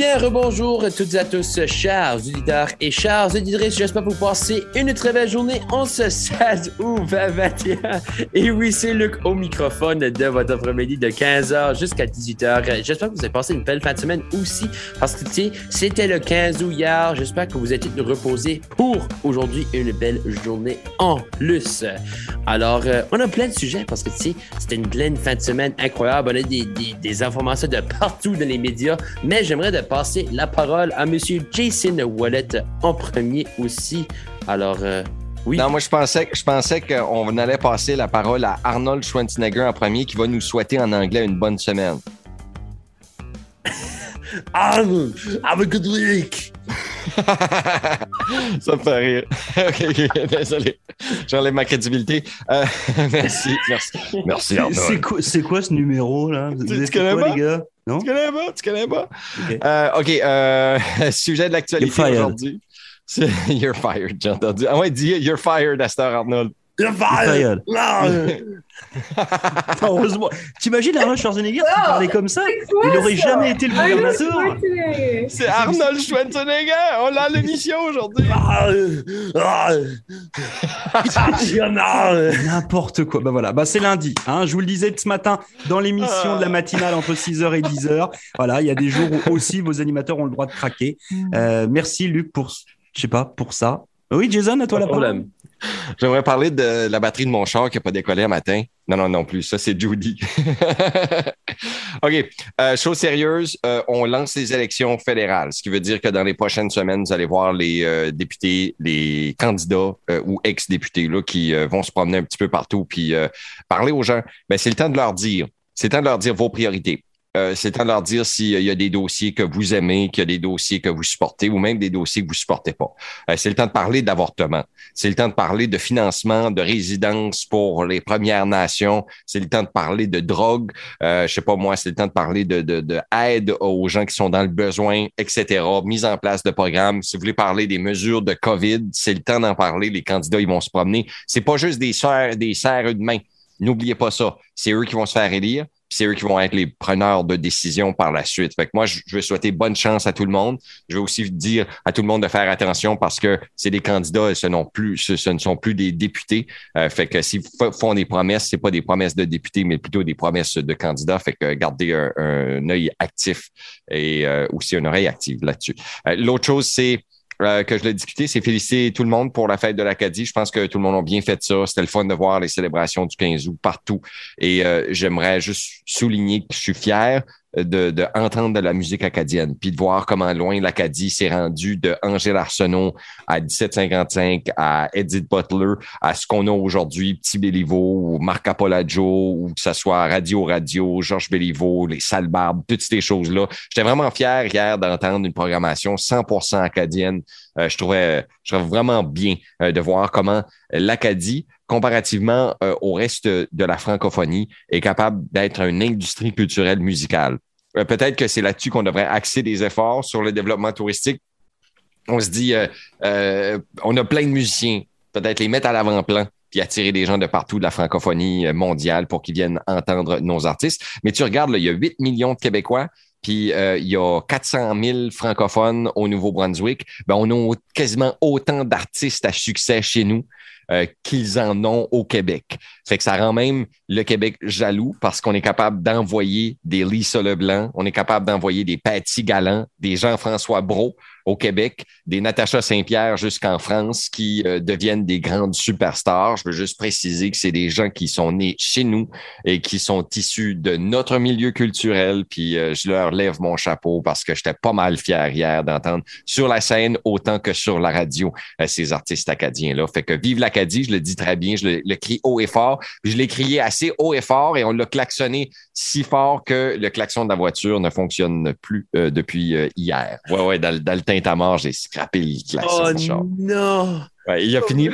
bien, rebonjour à toutes et à tous, chers auditeurs et chers auditrices. J'espère que vous passez une très belle journée en ce 16 août 2021. Et oui, c'est Luc au microphone de votre après-midi de 15h jusqu'à 18h. J'espère que vous avez passé une belle fin de semaine aussi parce que, tu sais, c'était le 15 août hier. J'espère que vous êtes reposés pour aujourd'hui une belle journée en plus. Alors, euh, on a plein de sujets parce que, tu sais, c'était une pleine fin de semaine incroyable. On a des, des, informations de partout dans les médias, mais j'aimerais de passer la parole à Monsieur Jason Wallet en premier aussi. Alors, euh, oui. Non, moi, je pensais, je pensais qu'on allait passer la parole à Arnold Schwarzenegger en premier qui va nous souhaiter en anglais une bonne semaine. Arnold, have a good week! Ça me fait rire. ok, désolé. J'enlève ma crédibilité. Euh, merci, merci. Merci, Arnold. C'est quoi, ce numéro, là? tu, connais pas? les gars? Non? Tu connais pas? Tu connais pas? OK, euh, euh, sujet de l'actualité aujourd'hui. You're fired, j'ai entendu. Ah ouais, dis You're fired, Astor Arnold. You're fired! Heureusement. T'imagines Arnold Schwarzenegger qui parlait comme ça Il n'aurait jamais été le gouvernateur. C'est Arnold Schwarzenegger. On l'a à l'émission aujourd'hui. N'importe quoi. Bah voilà. Bah c'est lundi. Hein. Je vous le disais ce matin dans l'émission de la matinale entre 6h et 10h. Voilà, il y a des jours où aussi vos animateurs ont le droit de craquer. Euh, merci Luc pour, je sais pas, pour ça. Oui, Jason, à toi la parole. J'aimerais parler de la batterie de mon char qui n'a pas décollé un matin. Non, non, non plus. Ça, c'est Judy. OK. Euh, chose sérieuse, euh, on lance les élections fédérales, ce qui veut dire que dans les prochaines semaines, vous allez voir les euh, députés, les candidats ou ex-députés qui vont se promener un petit peu partout puis parler aux gens. Ben, c'est le temps de leur dire. C'est le temps de leur dire vos priorités. Euh, c'est temps de leur dire s'il y a des dossiers que vous aimez, qu'il y a des dossiers que vous supportez ou même des dossiers que vous supportez pas. Euh, c'est le temps de parler d'avortement. C'est le temps de parler de financement, de résidence pour les Premières Nations. C'est le temps de parler de drogue. Euh, je sais pas moi, c'est le temps de parler de, de, aux gens qui sont dans le besoin, etc. Mise en place de programmes. Si vous voulez parler des mesures de COVID, c'est le temps d'en parler. Les candidats, ils vont se promener. C'est pas juste des serres, des serres de main. N'oubliez pas ça. C'est eux qui vont se faire élire c'est eux qui vont être les preneurs de décision par la suite. Fait que moi, je veux souhaiter bonne chance à tout le monde. Je veux aussi dire à tout le monde de faire attention parce que c'est des candidats, ce, non plus, ce, ne sont plus des députés. Euh, fait que s'ils font des promesses, c'est pas des promesses de députés, mais plutôt des promesses de candidats. Fait que gardez un, un œil actif et euh, aussi une oreille active là-dessus. Euh, l'autre chose, c'est euh, que je l'ai discuté, c'est féliciter tout le monde pour la fête de l'Acadie. Je pense que tout le monde a bien fait ça. C'était le fun de voir les célébrations du 15 août partout. Et euh, j'aimerais juste souligner que je suis fier de, de, de la musique acadienne, puis de voir comment loin l'Acadie s'est rendu de Angèle Arsenault à 1755, à Edith Butler, à ce qu'on a aujourd'hui, Petit Béliveau, ou Marc Apolagio, ou que ce soit Radio Radio, Georges Béliveau, les Salles Barbes, toutes ces choses-là. J'étais vraiment fier hier d'entendre une programmation 100% acadienne. Euh, je, trouvais, je trouvais vraiment bien euh, de voir comment l'Acadie, comparativement euh, au reste de la francophonie, est capable d'être une industrie culturelle musicale. Euh, peut-être que c'est là-dessus qu'on devrait axer des efforts sur le développement touristique. On se dit, euh, on a plein de musiciens, peut-être les mettre à l'avant-plan puis attirer des gens de partout de la francophonie mondiale pour qu'ils viennent entendre nos artistes. Mais tu regardes, il y a 8 millions de Québécois, puis il y a 400 000 francophones au Nouveau-Brunswick. Ben, on a quasiment autant d'artistes à succès chez nous euh, qu'ils en ont au Québec. Fait que ça rend même le Québec jaloux parce qu'on est capable d'envoyer des Lisa Leblanc, on est capable d'envoyer des Patty Gallant, des Jean-François Brault au Québec, des Natacha Saint-Pierre jusqu'en France qui euh, deviennent des grandes superstars. Je veux juste préciser que c'est des gens qui sont nés chez nous et qui sont issus de notre milieu culturel. Puis euh, je leur lève mon chapeau parce que j'étais pas mal fier hier d'entendre sur la scène autant que sur la radio ces artistes acadiens-là. Fait que vive l'Acadie, je le dis très bien, je le, le crie haut et fort. je l'ai crié assez haut et fort et on l'a klaxonné si fort que le klaxon de la voiture ne fonctionne plus depuis hier. Ouais, ouais, dans, dans le mort, j'ai scrappé le klaxon. Oh non! Ouais, il a fini.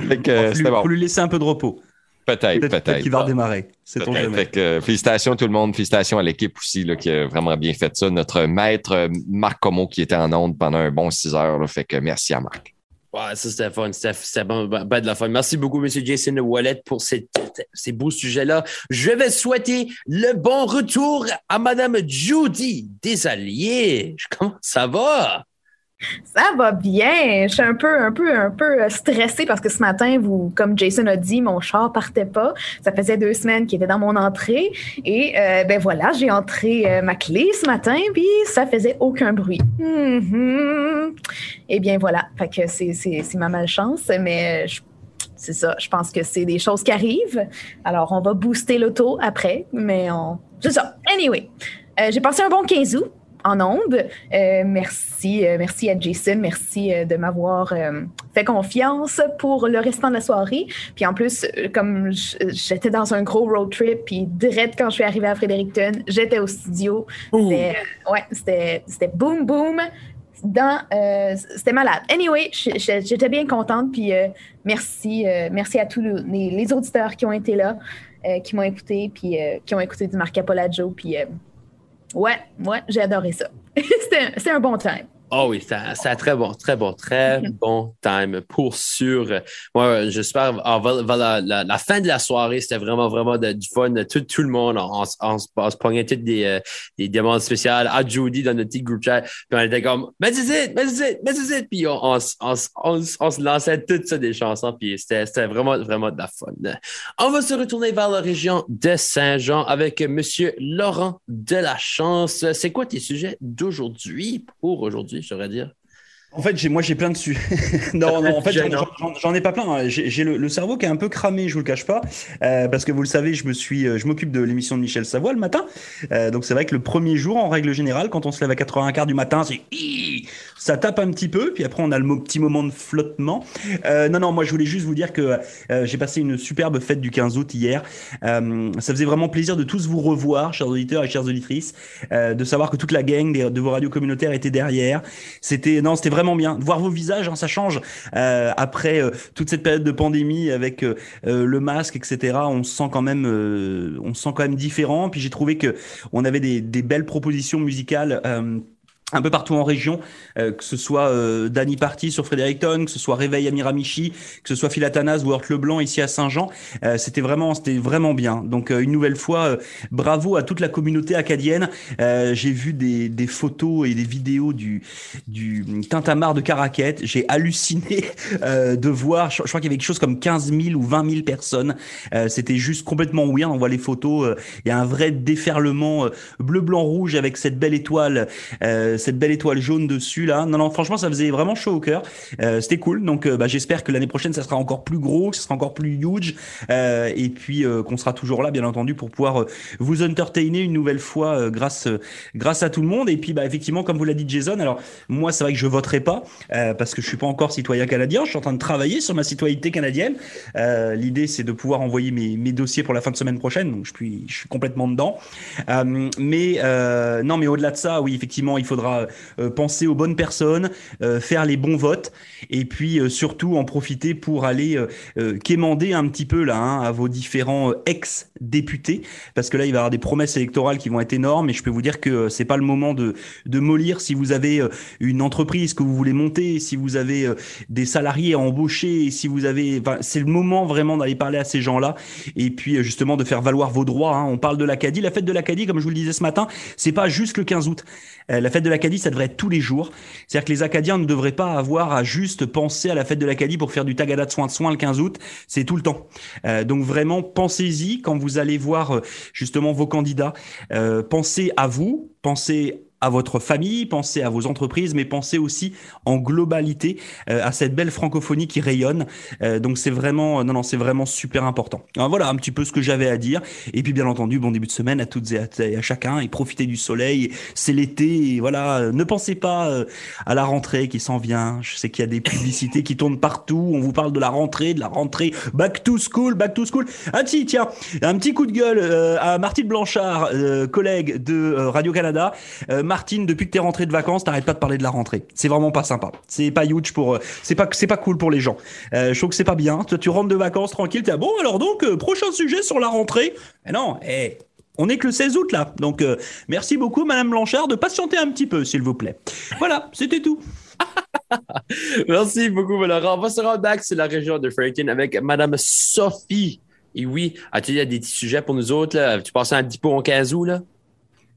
fait que, c'était bon. Faut lui laisser un peu de repos. Peut-être, peut-être. Peut qu'il va redémarrer. C'est ton fait que, félicitations tout le monde, félicitations à l'équipe aussi là, qui a vraiment bien fait ça. Notre maître Marc Como qui était en onde pendant un bon six heures. Là, fait que merci à Marc. Ouais, ça c'était fun. C'était bon, ben, ben de la fun. Merci beaucoup, M. Jason Wallet, pour ces, ces beaux sujets-là. Je vais souhaiter le bon retour à Mme Judy Desalliés. Comment ça va? Ça va bien. Je suis un peu, un peu, un peu stressée parce que ce matin, comme Jason a dit, mon char partait pas. Ça faisait deux semaines qu'il était dans mon entrée. Et euh, ben voilà, j'ai entré euh, ma clé ce matin, puis ça faisait aucun bruit. Mm Et bien voilà. Fait que c'est ma malchance, mais c'est ça. Je pense que c'est des choses qui arrivent. Alors, on va booster l'auto après, mais on. C'est ça. Anyway. Euh, j'ai passé un bon 15 août en ondes. Euh, merci, euh, merci à Jason, merci euh, de m'avoir fait confiance pour le restant de la soirée. Puis en plus, comme j'étais dans un gros road trip, puis direct quand je suis arrivée à Fredericton, j'étais au studio. C'était, ouais, c'était, c'était boom boom. Dans, c'était malade. Anyway, j'étais bien contente, puis merci, merci à tous les, auditeurs qui ont été là, qui m'ont écouté, puis qui ont écouté du Marc Joe, puis Ouais, ouais, j'ai adoré ça. c'est un bon time. Oh oui, c'est un, très bon, très bon, très bon time pour sûr. Moi, j'espère, la, la, fin de la soirée, c'était vraiment, vraiment du fun. Tout, tout le monde, on, on, on, se prenait toutes des, euh, des demandes spéciales à Judy dans notre petit groupe chat. Puis on était comme, mais c'est mais c'est mais c'est Puis on, on, on, on, se lançait toutes ça des chansons. Puis c'était vraiment, vraiment de la fun. On va se retourner vers la région de Saint-Jean avec Monsieur Laurent de la Chance. C'est quoi tes sujets d'aujourd'hui pour aujourd'hui? Je devrais dire. En fait, moi, j'ai plein de sujets. non, non, en fait, j'en, ai pas plein. Hein. J'ai, le, cerveau qui est un peu cramé, je vous le cache pas, euh, parce que vous le savez, je me suis, euh, je m'occupe de l'émission de Michel Savoie le matin. Euh, donc c'est vrai que le premier jour, en règle générale, quand on se lève à 80 quarts du matin, c'est ça tape un petit peu, puis après on a le petit moment de flottement. non, non, moi je voulais juste vous dire que j'ai passé une superbe fête du 15 août hier. ça faisait vraiment plaisir de tous vous revoir, chers auditeurs et chères auditrices, de savoir que toute la gang de vos radios communautaires était derrière. C'était, non, c'était vraiment bien. Voir vos visages, hein, ça change. Euh, après euh, toute cette période de pandémie avec euh, le masque, etc., on se sent quand même, on se sent quand même différent. Puis j'ai trouvé que on avait des, des belles propositions musicales un peu partout en région, euh, que ce soit euh, Danny Party sur Fredericton, que ce soit Réveil à Miramichi, que ce soit Philatanas ou Hort Leblanc ici à Saint-Jean, euh, c'était vraiment, c'était vraiment bien. Donc une nouvelle fois, bravo à toute la communauté acadienne. J'ai vu des, des, photos et des vidéos du du Tintamarre de Caraquette. J'ai halluciné de voir, je, crois qu'il y avait quelque chose comme 15 000 ou 20 000 personnes. c'était juste complètement weird. On voit les photos, il y a un vrai déferlement bleu, blanc, rouge avec cette belle étoile cette belle étoile jaune dessus là. Non, non, franchement, ça faisait vraiment chaud au cœur. Euh, c'était cool. Donc, euh, bah, j'espère que l'année prochaine, ça sera encore plus gros, que ça sera encore plus huge, euh, et puis qu'on sera toujours là, bien entendu, pour pouvoir vous entertainer une nouvelle fois grâce grâce à tout le monde. Et puis, bah, effectivement, comme vous l'a dit Jason, alors moi, c'est vrai que je voterai pas parce que je suis pas encore citoyen canadien. Je suis en train de travailler sur ma citoyenneté canadienne. L'idée, c'est de pouvoir envoyer mes, mes dossiers pour la fin de semaine prochaine. Donc, je suis je suis complètement dedans. mais non, mais au-delà de ça, oui, effectivement, il faudra euh, penser aux bonnes personnes, euh, faire les bons votes, et puis euh, surtout en profiter pour aller quémander un petit peu là hein, à vos différents ex-députés, parce que là il va y avoir des promesses électorales qui vont être énormes, et je peux vous dire que c'est pas le moment de, de mollir si vous avez une entreprise que vous voulez monter, si vous avez des salariés à embaucher, si vous avez, c'est le moment vraiment d'aller parler à ces gens-là, et puis justement de faire valoir vos droits. Hein. On parle de l'Acadie, la fête de l'Acadie, comme je vous le disais ce matin, c'est pas juste le 15 août. la fête de l'Acadie, ça devrait être tous les jours. C'est-à-dire que les Acadiens ne devraient pas avoir à juste penser à la fête de l'Acadie pour faire du tagada de soins de soins le 15 août. C'est tout le temps. Euh, donc vraiment, pensez-y quand vous allez voir euh, justement vos candidats. Euh, pensez à vous, pensez à votre famille, pensez à vos entreprises, mais pensez aussi en globalité euh, à cette belle francophonie qui rayonne. Euh, donc c'est vraiment, non non, c'est vraiment super important. Alors voilà un petit peu ce que j'avais à dire. Et puis bien entendu, bon début de semaine à toutes et à, chacun et profitez du soleil. C'est l'été. Voilà, ne pensez pas euh, à la rentrée qui s'en vient. Je sais qu'il y a des publicités qui tournent partout. On vous parle de la rentrée, de la rentrée. Back to school, back to school. Ah tiens, un petit coup de gueule à Martine Blanchard, collègue de Radio Canada. Martine, depuis que t'es rentrée de vacances, t'arrêtes pas de parler de la rentrée. C'est vraiment pas sympa. C'est pas huge pour, euh, c'est pas, c'est pas cool pour les gens. Euh, je trouve que c'est pas bien. Toi, tu rentres de vacances tranquille, t'es bon, alors donc, euh, prochain sujet sur la rentrée. Mais non, eh, on est que le 16 août là. Donc, merci beaucoup, Madame Blanchard, de patienter un petit peu, s'il vous plaît. Voilà, c'était tout. Merci beaucoup, Laurent. On va se rendre sur la région de Fredericton avec Madame Sophie. Et oui, as-tu des petits sujets pour nous autres? Là? Tu passes un petit en 15 août, là?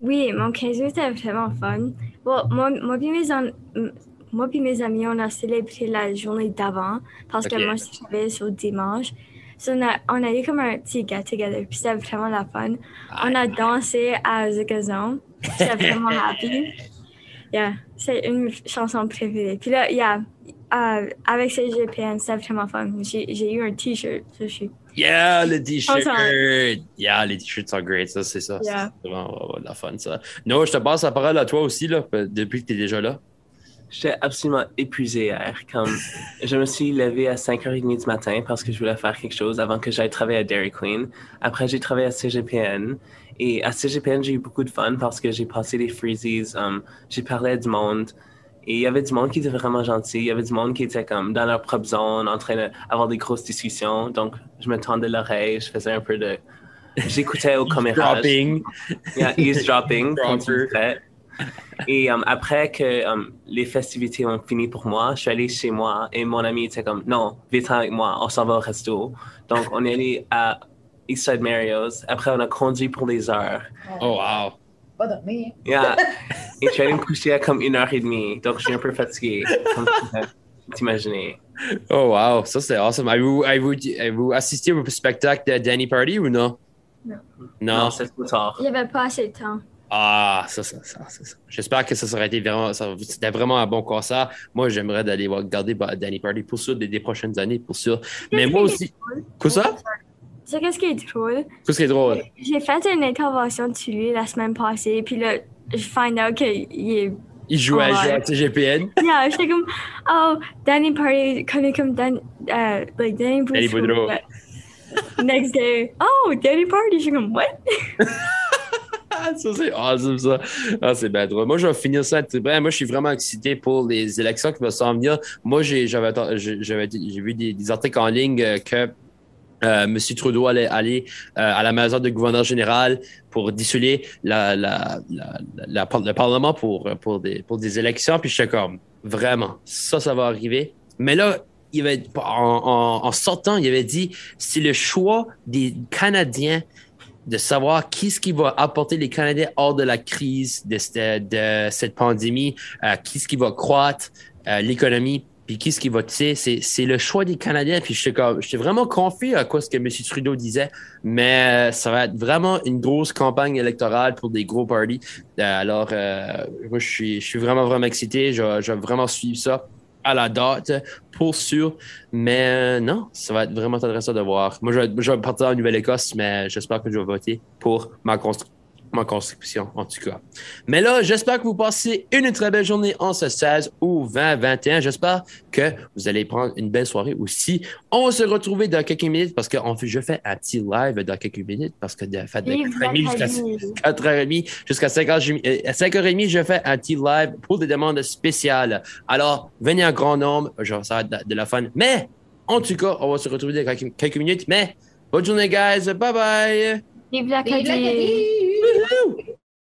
Oui, mon 15 août était vraiment fun. Bon, moi, moi, puis mes, am- m- moi puis mes amis, on a célébré la journée d'avant parce que moi, je travaillais sur dimanche. So, on, a, on a eu comme un petit get-together, puis c'était vraiment la fun. On a dansé à Zigazon. J'étais vraiment happy. Yeah, c'est une chanson préférée. Puis là, yeah, euh, avec ces GPN, c'était vraiment fun. J'ai eu un t-shirt, je suis. Yeah, le t-shirt! Yeah, les t-shirts sont great, ça, c'est ça. Yeah. C'est vraiment, vraiment de la fun, ça. No, je te passe la parole à toi aussi, là, depuis que tu es déjà là. J'étais absolument épuisé hier. Comme je me suis levé à 5h30 du matin parce que je voulais faire quelque chose avant que j'aille travailler à Dairy Queen. Après, j'ai travaillé à CGPN. Et à CGPN, j'ai eu beaucoup de fun parce que j'ai passé des freezies. um, j'ai parlé à du monde. Et il y avait du monde qui était vraiment gentil. Il y avait du monde qui était comme dans leur propre zone, en train d'avoir des grosses discussions. Donc, je me tendais l'oreille. Je faisais un peu de... J'écoutais au commérage. Dropping. Yeah, eavesdropping, comme tu. Et um, après que um, les festivités ont fini pour moi, je suis allé chez moi et mon ami était comme non, viens avec moi, on s'en va au resto. Donc on est allé à Eastside Mario's. Après on a conduit pour des heures. Oh, wow. Pas dormir. Yeah. et je suis allé me coucher à comme une heure et demie. Donc je suis un peu fatigué, comme t'imaginer. Oh, wow. Ça, c'est awesome. Avez-vous avez-vous- assisté au spectacle de Danny Party ou non? Non. Non? Non, c'est trop tard. Il n'y avait pas assez de temps. Ah, ça, ça, ça, ça, ça. J'espère que ça aurait été vraiment, ça- c'était vraiment un bon concert. Moi, j'aimerais d'aller voir- regarder Danny Party pour sûr des, des prochaines années, pour sûr. Mais moi aussi. Quoi ça? Sais qu'est-ce qui est drôle? Qu'est-ce qui est drôle? J'ai fait une intervention dessus lui la semaine passée, puis là, je find out qu'il est. Il jouait Ouais. à TGPN. Yeah, j'étais comme, oh, Danny Party, connu comme Dan, uh, like Danny Danny Boudreau. Next day, oh, Danny Party, j'étais comme, what? Ça, c'est awesome, ça. Ah, c'est bien drôle. Moi, je vais finir ça. ben, moi, je suis vraiment excité pour les élections qui vont s'en venir. Moi, j'ai, vu des, des articles en ligne euh, que euh, M. Trudeau allait aller euh, à la maison du gouverneur général pour la- le Parlement pour, des, élections. Puis j'étais comme, vraiment, ça, ça va arriver. Mais là, en, sortant, il avait dit, c'est le choix des Canadiens de savoir qui ce qui va apporter les Canadiens hors de la crise de cette, de cette pandémie, euh, qui ce qui va croître euh, l'économie, puis qui ce qui va, sais, c'est, le choix des Canadiens. Puis comme, j'étais vraiment confus à quoi ce que M. Trudeau disait, mais euh, ça va être vraiment une grosse campagne électorale pour des gros parties. Euh, alors, euh, moi, je suis, je suis vraiment, vraiment excité. Je, je vais vraiment suivre ça à la date, pour sûr. Mais non, ça va être vraiment intéressant de voir. Moi, je je vais partir en Nouvelle-Écosse, mais j'espère que je vais voter pour ma, constru- ma construction, en tout cas. Mais là, j'espère que vous passez une très belle journée en ce 16 ou 20, 21. J'espère que vous allez prendre une belle soirée aussi. On va se retrouver dans quelques minutes parce que on fait- je fais un petit live dans quelques minutes parce que de fait de Vive 4h30 jusqu'à l'Acadie. 4h30 jusqu'à 5h, euh, 5h30, je fais un petit live pour des demandes spéciales. Alors, venez en grand nombre, genre, ça va être de, de la fun. Mais, en tout cas, on va se retrouver dans quelques, quelques minutes. Mais, bonne journée, guys. Bye bye. Vive l'Acadie!